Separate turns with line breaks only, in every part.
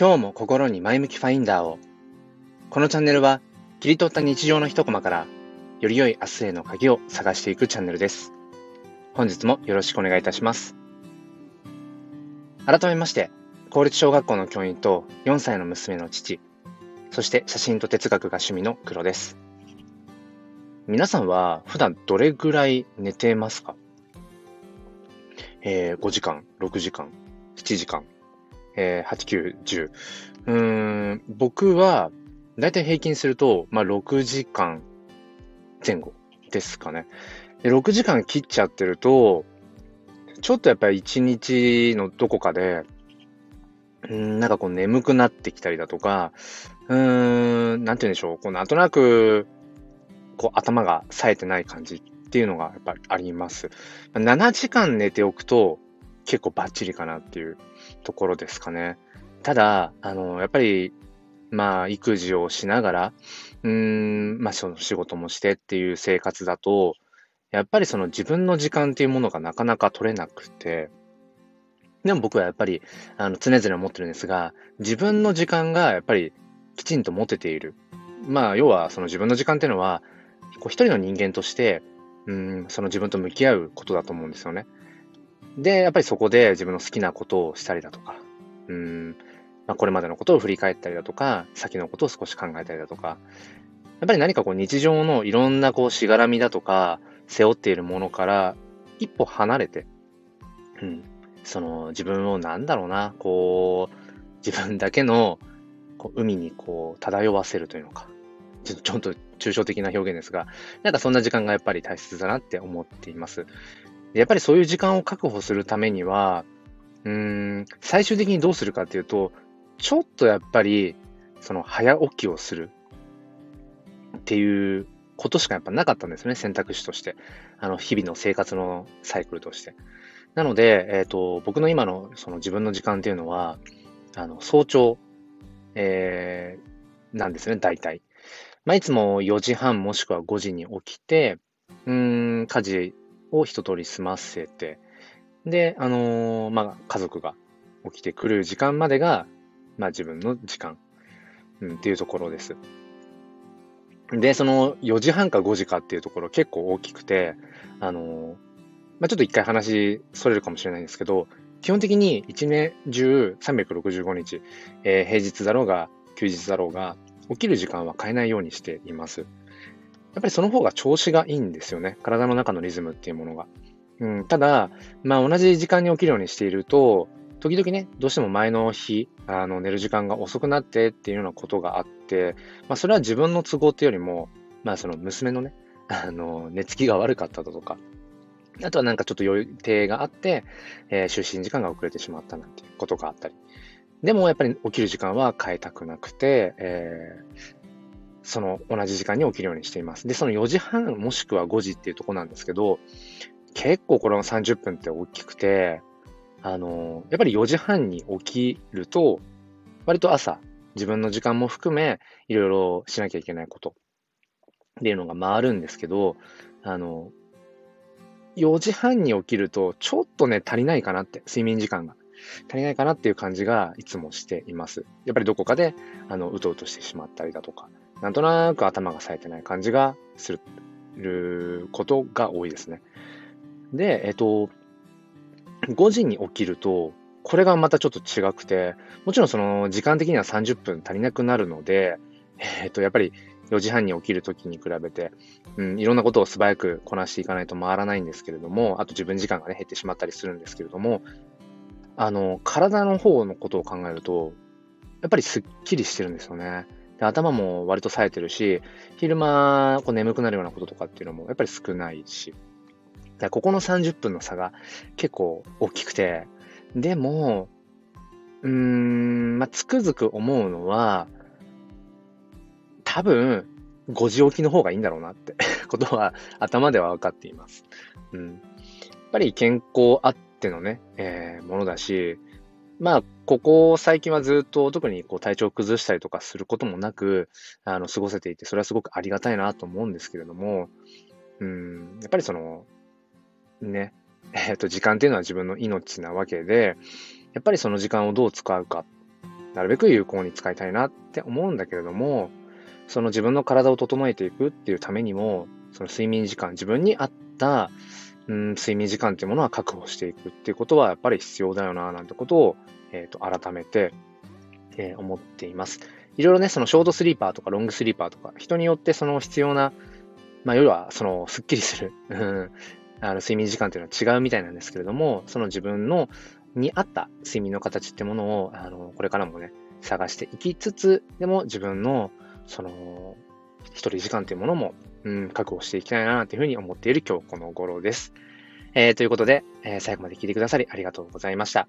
今日も心に前向きファインダーを。このチャンネルは切り取った日常の一コマからより良い明日への鍵を探していくチャンネルです。本日もよろしくお願いいたします。改めまして、公立小学校の教員と4歳の娘の父、そして写真と哲学が趣味の黒です。皆さんは普段どれぐらい寝てますか？えー、5時間、6時間、7時間、えー、8、9、10。うん、僕は、だいたい平均すると、まあ、6時間前後ですかね。で、6時間切っちゃってると、ちょっとやっぱり1日のどこかで、うん、なんかこう眠くなってきたりだとか、うん、なんて言うんでしょう、こうなんとなく、こう頭が冴えてない感じっていうのがやっぱりあります。7時間寝ておくと結構バッチリかなっていうところですかね。ただ、あの、やっぱり、まあ、育児をしながら、うん、まあ、その仕事もしてっていう生活だと、やっぱりその自分の時間っていうものがなかなか取れなくて、でも僕はやっぱり、あの、常々思ってるんですが、自分の時間がやっぱりきちんと持てている。まあ、要はその自分の時間っていうのは、こう一人の人間として、うん、その自分と向き合うことだと思うんですよね。で、やっぱりそこで自分の好きなことをしたりだとか、うん、まあ、これまでのことを振り返ったりだとか、先のことを少し考えたりだとか、やっぱり何かこう日常のいろんなこうしがらみだとか、背負っているものから一歩離れて、うん、その自分をなんだろうな、こう、自分だけのこう海にこう漂わせるというのか、ちょっとちょっと抽象的な表現ですが、なんかそんな時間がやっぱり大切だなって思っています。やっぱりそういう時間を確保するためには、うん、最終的にどうするかっていうと、ちょっとやっぱり、その早起きをするっていうことしかやっぱなかったんですね、選択肢として。あの、日々の生活のサイクルとして。なので、えっ、ー、と、僕の今のその自分の時間っていうのは、あの、早朝、えー、なんですね、大体。まあ、いつも4時半もしくは5時に起きて、うん、家事を一通り済ませて、で、あのー、まあ、家族が起きてくる時間までが、まあ、自分の時間、うん、っていうところです。で、その4時半か5時かっていうところ結構大きくて、あのー、まあ、ちょっと一回話それるかもしれないんですけど、基本的に1年中365日、えー、平日だろうが休日だろうが、起きる時間は変えないようにしています。やっぱりその方が調子がいいんですよね。体の中のリズムっていうものが。うん、ただ、まあ同じ時間に起きるようにしていると、時々ね、どうしても前の日、あの寝る時間が遅くなってっていうようなことがあって、まあそれは自分の都合っていうよりも、まあその娘のね、あの、寝つきが悪かっただとか、あとはなんかちょっと予定があって、えー、就寝時間が遅れてしまったなんていうことがあったり。でもやっぱり起きる時間は変えたくなくて、えー、その同じ時間に起きるようにしています。で、その4時半もしくは5時っていうとこなんですけど、結構これの30分って大きくて、あの、やっぱり4時半に起きると、割と朝、自分の時間も含め、いろいろしなきゃいけないことっていうのが回るんですけど、あの、4時半に起きると、ちょっとね、足りないかなって、睡眠時間が。足りないかなっていう感じがいつもしています。やっぱりどこかで、あの、うとうとしてしまったりだとか、なんとなく頭が冴えてない感じがすることが多いですね。で、えっと、5時に起きると、これがまたちょっと違くて、もちろんその時間的には30分足りなくなるので、えっと、やっぱり4時半に起きるときに比べて、うん、いろんなことを素早くこなしていかないと回らないんですけれども、あと自分時間がね、減ってしまったりするんですけれども、あの、体の方のことを考えると、やっぱりすっきりしてるんですよね。で頭も割と冴えてるし、昼間こう眠くなるようなこととかっていうのもやっぱり少ないし、ここの30分の差が結構大きくて、でも、うーん、まあ、つくづく思うのは、多分、5時起きの方がいいんだろうなって ことは頭では分かっています。うん。やっぱり健康あってのね、えー、ものだし、まあ、ここ最近はずっと特にこう体調を崩したりとかすることもなく、あの、過ごせていて、それはすごくありがたいなと思うんですけれども、うん、やっぱりその、ね、えっ、と、時間っていうのは自分の命なわけで、やっぱりその時間をどう使うかなるべく有効に使いたいなって思うんだけれども、その自分の体を整えていくっていうためにも、その睡眠時間、自分に合った、うん、睡眠時間っていうものは確保していくっていうことはやっぱり必要だよな、なんてことを、えっ、ー、と、改めて、えー、思っています。いろいろね、そのショートスリーパーとかロングスリーパーとか、人によってその必要な、まあ、要は、その、すっきりする、あの、睡眠時間っていうのは違うみたいなんですけれども、その自分の、に合った睡眠の形ってものを、あの、これからもね、探していきつつ、でも自分の、その、一人時間というものも、うん、確保していきたいなというふうに思っている今日この頃です。えー、ということで、えー、最後まで聞いてくださりありがとうございました。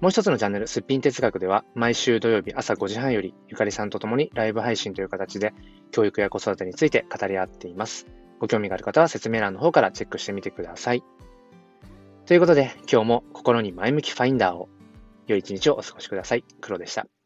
もう一つのチャンネル、すっぴん哲学では、毎週土曜日朝5時半より、ゆかりさんと共にライブ配信という形で、教育や子育てについて語り合っています。ご興味がある方は説明欄の方からチェックしてみてください。ということで、今日も心に前向きファインダーを、良い一日をお過ごしください。黒でした。